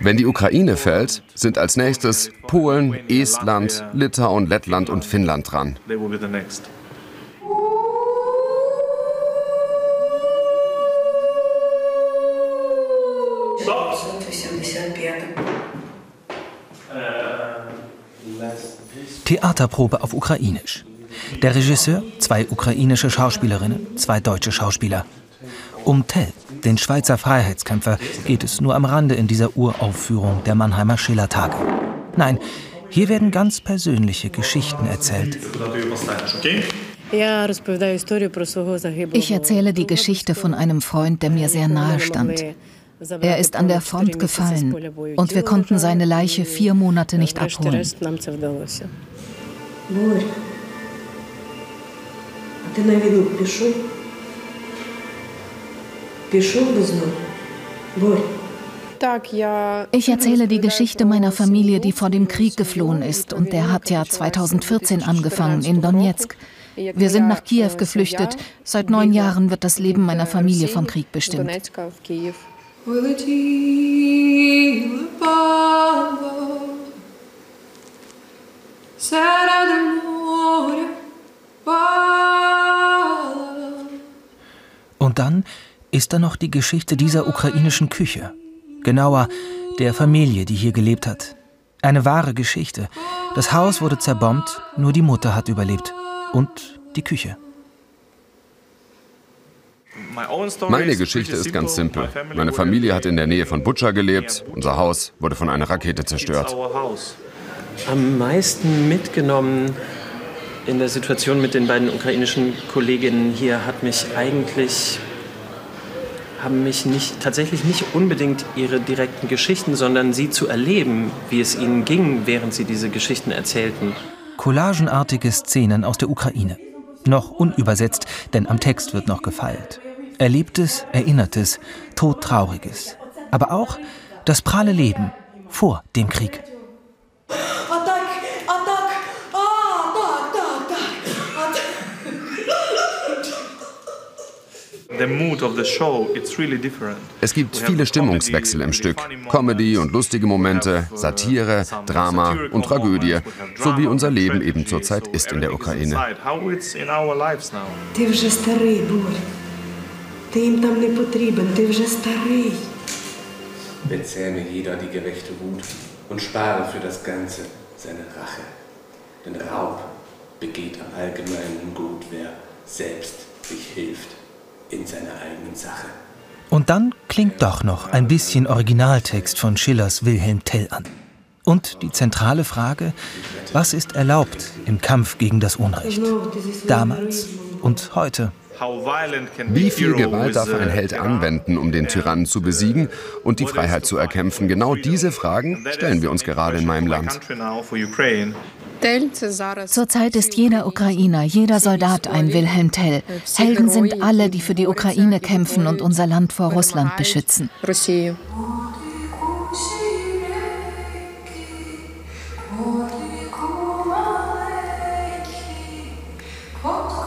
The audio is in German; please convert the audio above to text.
Wenn die Ukraine fällt, sind als nächstes Polen, Estland, Litauen, Lettland und Finnland dran. Theaterprobe auf Ukrainisch. Der Regisseur, zwei ukrainische Schauspielerinnen, zwei deutsche Schauspieler. Um Tell, den Schweizer Freiheitskämpfer, geht es nur am Rande in dieser Uraufführung der Mannheimer Schillertage. Nein, hier werden ganz persönliche Geschichten erzählt. Ich erzähle die Geschichte von einem Freund, der mir sehr nahe stand. Er ist an der Front gefallen und wir konnten seine Leiche vier Monate nicht abholen. Ти на війну пішов? Ich erzähle die Geschichte meiner Familie, die vor dem Krieg geflohen ist. Und der hat ja 2014 angefangen in Donetsk. Wir sind nach Kiew geflüchtet. Seit neun Jahren wird das Leben meiner Familie vom Krieg bestimmt. Und dann ist da noch die Geschichte dieser ukrainischen Küche. Genauer, der Familie, die hier gelebt hat. Eine wahre Geschichte. Das Haus wurde zerbombt, nur die Mutter hat überlebt. Und die Küche. Meine Geschichte ist ganz simpel. Meine Familie hat in der Nähe von Butscha gelebt. Unser Haus wurde von einer Rakete zerstört. Am meisten mitgenommen in der Situation mit den beiden ukrainischen Kolleginnen hier hat mich eigentlich haben mich nicht, tatsächlich nicht unbedingt ihre direkten Geschichten, sondern sie zu erleben, wie es ihnen ging, während sie diese Geschichten erzählten. Collagenartige Szenen aus der Ukraine. Noch unübersetzt, denn am Text wird noch gefeilt. Erlebtes, Erinnertes, Todtrauriges. Aber auch das pralle Leben vor dem Krieg. Es gibt viele Stimmungswechsel im Stück. Comedy und lustige Momente, Satire, Drama und Tragödie, so wie unser Leben eben zurzeit ist in der Ukraine. Ти вже старий, Борь. Ти їм там не потрібен, ти вже старий. Bezähme jeder die gerechte Wut und spare für das Ganze seine Rache. Denn Raub begeht am allgemeinen Gut, wer selbst sich hilft in seiner eigenen Sache. Und dann klingt doch noch ein bisschen Originaltext von Schillers Wilhelm Tell an. Und die zentrale Frage, was ist erlaubt im Kampf gegen das Unrecht? Damals und heute. Wie viel Gewalt darf ein Held anwenden, um den Tyrannen zu besiegen und die Freiheit zu erkämpfen? Genau diese Fragen stellen wir uns gerade in meinem Land. Zurzeit ist jeder Ukrainer, jeder Soldat ein Wilhelm Tell. Helden sind alle, die für die Ukraine kämpfen und unser Land vor Russland beschützen. Oh.